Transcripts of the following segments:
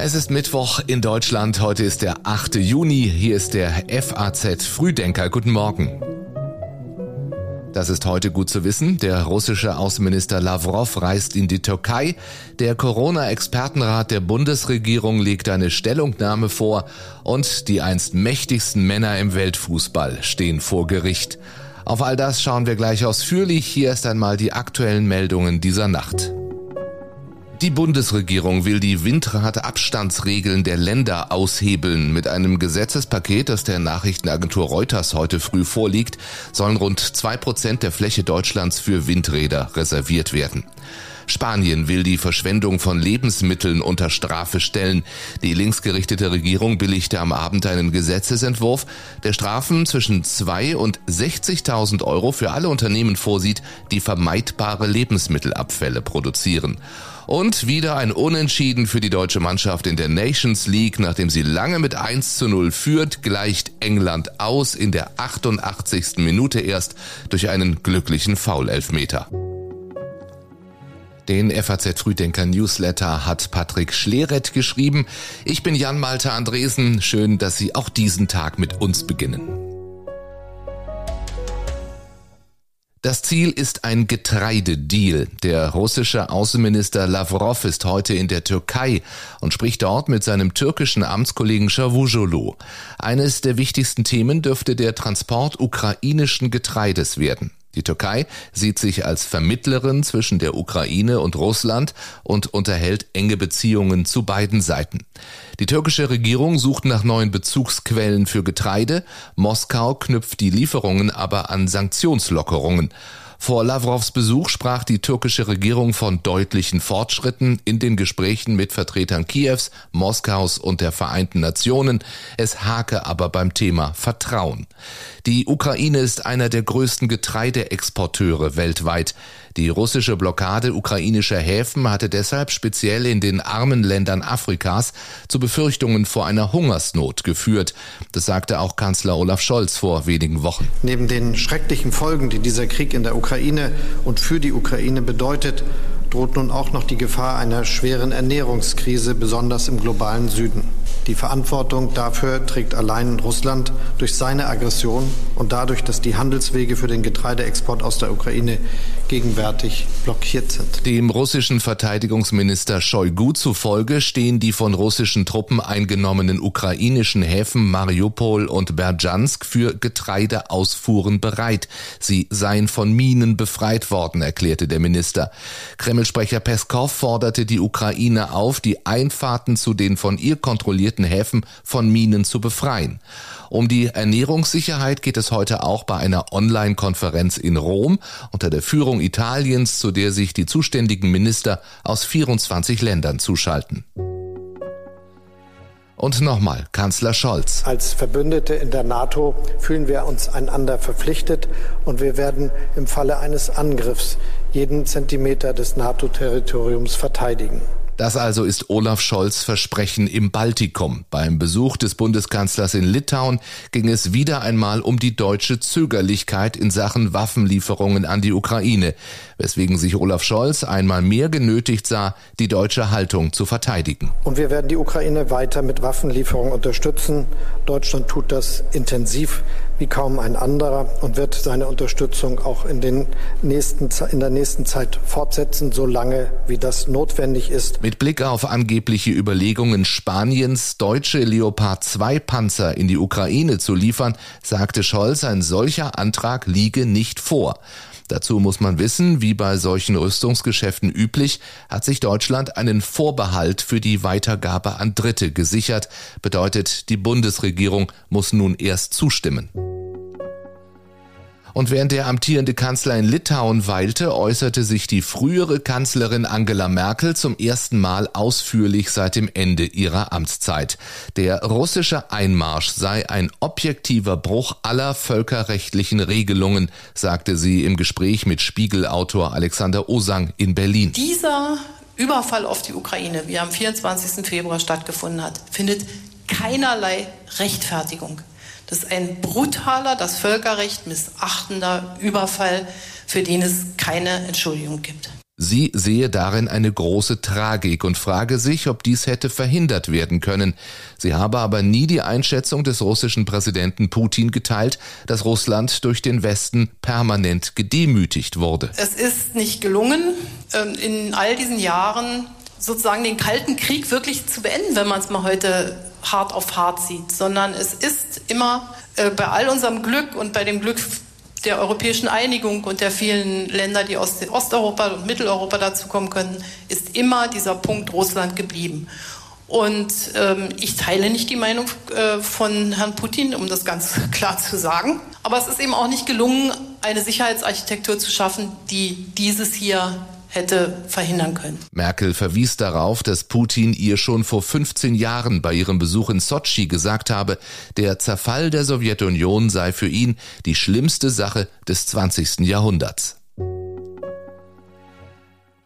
Es ist Mittwoch in Deutschland. Heute ist der 8. Juni. Hier ist der FAZ Frühdenker. Guten Morgen. Das ist heute gut zu wissen. Der russische Außenminister Lavrov reist in die Türkei. Der Corona-Expertenrat der Bundesregierung legt eine Stellungnahme vor und die einst mächtigsten Männer im Weltfußball stehen vor Gericht. Auf all das schauen wir gleich ausführlich. Hier erst einmal die aktuellen Meldungen dieser Nacht. Die Bundesregierung will die Windradabstandsregeln der Länder aushebeln. Mit einem Gesetzespaket, das der Nachrichtenagentur Reuters heute früh vorliegt, sollen rund zwei Prozent der Fläche Deutschlands für Windräder reserviert werden. Spanien will die Verschwendung von Lebensmitteln unter Strafe stellen. Die linksgerichtete Regierung billigte am Abend einen Gesetzesentwurf, der Strafen zwischen 2 und 60.000 Euro für alle Unternehmen vorsieht, die vermeidbare Lebensmittelabfälle produzieren. Und wieder ein Unentschieden für die deutsche Mannschaft in der Nations League. Nachdem sie lange mit 1 zu 0 führt, gleicht England aus in der 88. Minute erst durch einen glücklichen Foulelfmeter. Den FAZ Frühdenker Newsletter hat Patrick Schleret geschrieben. Ich bin Jan Malte Andresen. Schön, dass Sie auch diesen Tag mit uns beginnen. Das Ziel ist ein Getreidedeal. Der russische Außenminister Lavrov ist heute in der Türkei und spricht dort mit seinem türkischen Amtskollegen Cavusoglu. Eines der wichtigsten Themen dürfte der Transport ukrainischen Getreides werden. Die Türkei sieht sich als Vermittlerin zwischen der Ukraine und Russland und unterhält enge Beziehungen zu beiden Seiten. Die türkische Regierung sucht nach neuen Bezugsquellen für Getreide, Moskau knüpft die Lieferungen aber an Sanktionslockerungen. Vor Lavrovs Besuch sprach die türkische Regierung von deutlichen Fortschritten in den Gesprächen mit Vertretern Kiews, Moskaus und der Vereinten Nationen. Es hake aber beim Thema Vertrauen. Die Ukraine ist einer der größten Getreideexporteure weltweit. Die russische Blockade ukrainischer Häfen hatte deshalb speziell in den armen Ländern Afrikas zu Befürchtungen vor einer Hungersnot geführt. Das sagte auch Kanzler Olaf Scholz vor wenigen Wochen. Neben den schrecklichen Folgen, die dieser Krieg in der Ukraine und für die Ukraine bedeutet, droht nun auch noch die Gefahr einer schweren Ernährungskrise, besonders im globalen Süden. Die Verantwortung dafür trägt allein Russland durch seine Aggression und dadurch, dass die Handelswege für den Getreideexport aus der Ukraine gegenwärtig blockiert sind. Dem russischen Verteidigungsminister Shoigu zufolge stehen die von russischen Truppen eingenommenen ukrainischen Häfen Mariupol und Berdjansk für Getreideausfuhren bereit. Sie seien von Minen befreit worden, erklärte der Minister. Kreml-Sprecher Peskov forderte die Ukraine auf, die Einfahrten zu den von ihr kontrollierten Häfen von Minen zu befreien. Um die Ernährungssicherheit geht es heute auch bei einer Online-Konferenz in Rom unter der Führung Italiens, zu der sich die zuständigen Minister aus 24 Ländern zuschalten. Und nochmal, Kanzler Scholz. Als Verbündete in der NATO fühlen wir uns einander verpflichtet und wir werden im Falle eines Angriffs jeden Zentimeter des NATO-Territoriums verteidigen. Das also ist Olaf Scholz Versprechen im Baltikum. Beim Besuch des Bundeskanzlers in Litauen ging es wieder einmal um die deutsche Zögerlichkeit in Sachen Waffenlieferungen an die Ukraine, weswegen sich Olaf Scholz einmal mehr genötigt sah, die deutsche Haltung zu verteidigen. Und wir werden die Ukraine weiter mit Waffenlieferungen unterstützen. Deutschland tut das intensiv wie kaum ein anderer und wird seine Unterstützung auch in, den nächsten, in der nächsten Zeit fortsetzen, solange wie das notwendig ist. Mit Blick auf angebliche Überlegungen Spaniens, deutsche Leopard 2 Panzer in die Ukraine zu liefern, sagte Scholz, ein solcher Antrag liege nicht vor. Dazu muss man wissen, wie bei solchen Rüstungsgeschäften üblich, hat sich Deutschland einen Vorbehalt für die Weitergabe an Dritte gesichert. Bedeutet, die Bundesregierung muss nun erst zustimmen. Und während der amtierende Kanzler in Litauen weilte, äußerte sich die frühere Kanzlerin Angela Merkel zum ersten Mal ausführlich seit dem Ende ihrer Amtszeit. Der russische Einmarsch sei ein objektiver Bruch aller völkerrechtlichen Regelungen, sagte sie im Gespräch mit Spiegelautor Alexander Osang in Berlin. Dieser Überfall auf die Ukraine, wie er am 24. Februar stattgefunden hat, findet keinerlei Rechtfertigung. Das ist ein brutaler, das Völkerrecht missachtender Überfall, für den es keine Entschuldigung gibt. Sie sehe darin eine große Tragik und frage sich, ob dies hätte verhindert werden können. Sie habe aber nie die Einschätzung des russischen Präsidenten Putin geteilt, dass Russland durch den Westen permanent gedemütigt wurde. Es ist nicht gelungen, ähm, in all diesen Jahren sozusagen den Kalten Krieg wirklich zu beenden, wenn man es mal heute hart auf hart sieht, sondern es ist immer äh, bei all unserem Glück und bei dem Glück der europäischen Einigung und der vielen Länder, die aus Osteuropa und Mitteleuropa dazukommen können, ist immer dieser Punkt Russland geblieben. Und ähm, ich teile nicht die Meinung äh, von Herrn Putin, um das ganz klar zu sagen. Aber es ist eben auch nicht gelungen, eine Sicherheitsarchitektur zu schaffen, die dieses hier hätte verhindern können. Merkel verwies darauf, dass Putin ihr schon vor 15 Jahren bei ihrem Besuch in Sotschi gesagt habe, der Zerfall der Sowjetunion sei für ihn die schlimmste Sache des 20. Jahrhunderts.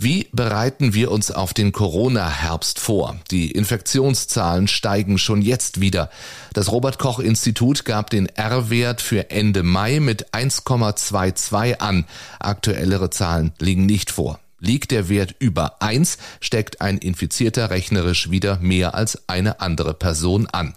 Wie bereiten wir uns auf den Corona-Herbst vor? Die Infektionszahlen steigen schon jetzt wieder. Das Robert Koch Institut gab den R-Wert für Ende Mai mit 1,22 an. Aktuellere Zahlen liegen nicht vor. Liegt der Wert über eins, steckt ein Infizierter rechnerisch wieder mehr als eine andere Person an.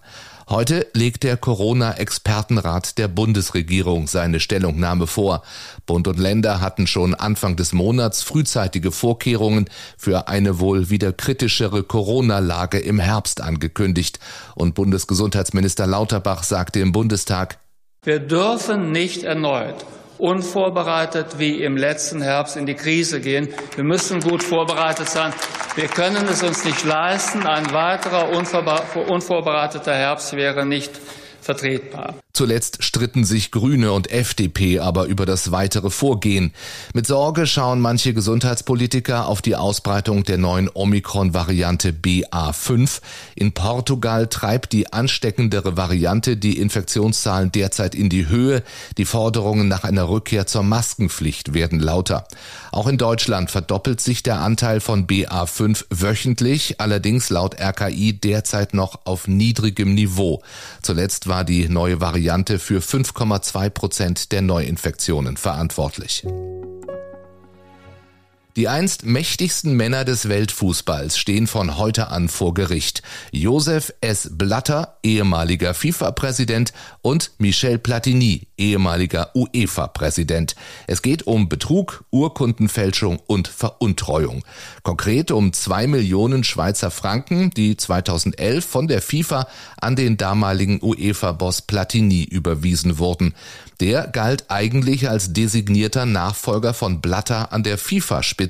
Heute legt der Corona-Expertenrat der Bundesregierung seine Stellungnahme vor. Bund und Länder hatten schon Anfang des Monats frühzeitige Vorkehrungen für eine wohl wieder kritischere Corona-Lage im Herbst angekündigt. Und Bundesgesundheitsminister Lauterbach sagte im Bundestag, wir dürfen nicht erneut unvorbereitet wie im letzten Herbst in die Krise gehen. Wir müssen gut vorbereitet sein. Wir können es uns nicht leisten. Ein weiterer unvorbereiteter Herbst wäre nicht vertretbar. Zuletzt stritten sich Grüne und FDP aber über das weitere Vorgehen. Mit Sorge schauen manche Gesundheitspolitiker auf die Ausbreitung der neuen Omikron-Variante BA5. In Portugal treibt die ansteckendere Variante die Infektionszahlen derzeit in die Höhe. Die Forderungen nach einer Rückkehr zur Maskenpflicht werden lauter. Auch in Deutschland verdoppelt sich der Anteil von BA5 wöchentlich, allerdings laut RKI derzeit noch auf niedrigem Niveau. Zuletzt war die neue Variante Variante für 5,2 Prozent der Neuinfektionen verantwortlich. Die einst mächtigsten Männer des Weltfußballs stehen von heute an vor Gericht. Josef S. Blatter, ehemaliger FIFA-Präsident, und Michel Platini, ehemaliger UEFA-Präsident. Es geht um Betrug, Urkundenfälschung und Veruntreuung. Konkret um zwei Millionen Schweizer Franken, die 2011 von der FIFA an den damaligen UEFA-Boss Platini überwiesen wurden. Der galt eigentlich als designierter Nachfolger von Blatter an der FIFA-Spitze.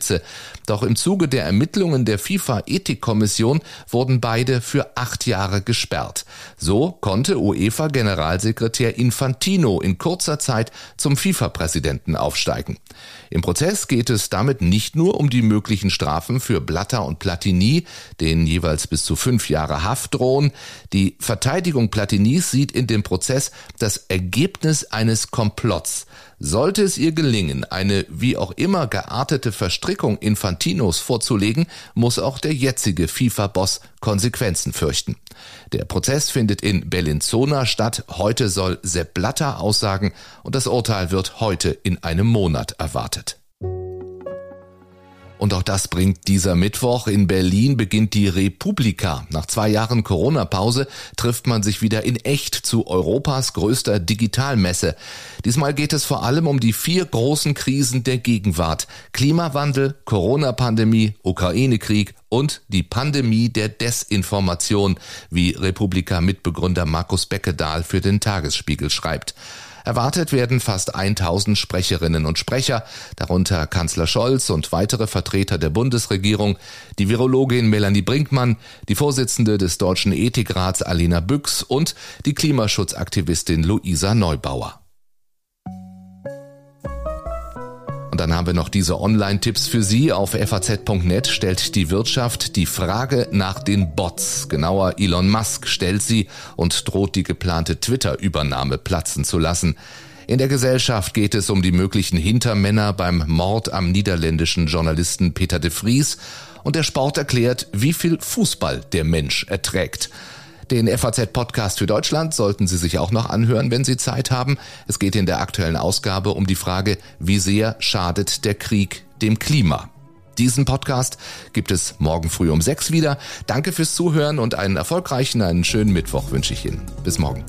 Doch im Zuge der Ermittlungen der FIFA-Ethikkommission wurden beide für acht Jahre gesperrt. So konnte UEFA-Generalsekretär Infantino in kurzer Zeit zum FIFA-Präsidenten aufsteigen. Im Prozess geht es damit nicht nur um die möglichen Strafen für Blatter und Platini, denen jeweils bis zu fünf Jahre Haft drohen. Die Verteidigung Platinis sieht in dem Prozess das Ergebnis eines Komplotts. Sollte es ihr gelingen, eine wie auch immer geartete Verstrickung Infantinos vorzulegen, muss auch der jetzige FIFA-Boss Konsequenzen fürchten. Der Prozess findet in Bellinzona statt. Heute soll Sepp Blatter aussagen und das Urteil wird heute in einem Monat erwartet. Und auch das bringt dieser Mittwoch. In Berlin beginnt die Republika. Nach zwei Jahren Corona-Pause trifft man sich wieder in echt zu Europas größter Digitalmesse. Diesmal geht es vor allem um die vier großen Krisen der Gegenwart. Klimawandel, Corona-Pandemie, Ukraine-Krieg und die Pandemie der Desinformation, wie Republika-Mitbegründer Markus Beckedahl für den Tagesspiegel schreibt. Erwartet werden fast 1000 Sprecherinnen und Sprecher, darunter Kanzler Scholz und weitere Vertreter der Bundesregierung, die Virologin Melanie Brinkmann, die Vorsitzende des Deutschen Ethikrats Alina Büchs und die Klimaschutzaktivistin Luisa Neubauer. Dann haben wir noch diese Online-Tipps für Sie. Auf faz.net stellt die Wirtschaft die Frage nach den Bots. Genauer, Elon Musk stellt sie und droht die geplante Twitter-Übernahme platzen zu lassen. In der Gesellschaft geht es um die möglichen Hintermänner beim Mord am niederländischen Journalisten Peter de Vries und der Sport erklärt, wie viel Fußball der Mensch erträgt. Den FAZ-Podcast für Deutschland sollten Sie sich auch noch anhören, wenn Sie Zeit haben. Es geht in der aktuellen Ausgabe um die Frage, wie sehr schadet der Krieg dem Klima. Diesen Podcast gibt es morgen früh um sechs wieder. Danke fürs Zuhören und einen erfolgreichen, einen schönen Mittwoch wünsche ich Ihnen. Bis morgen.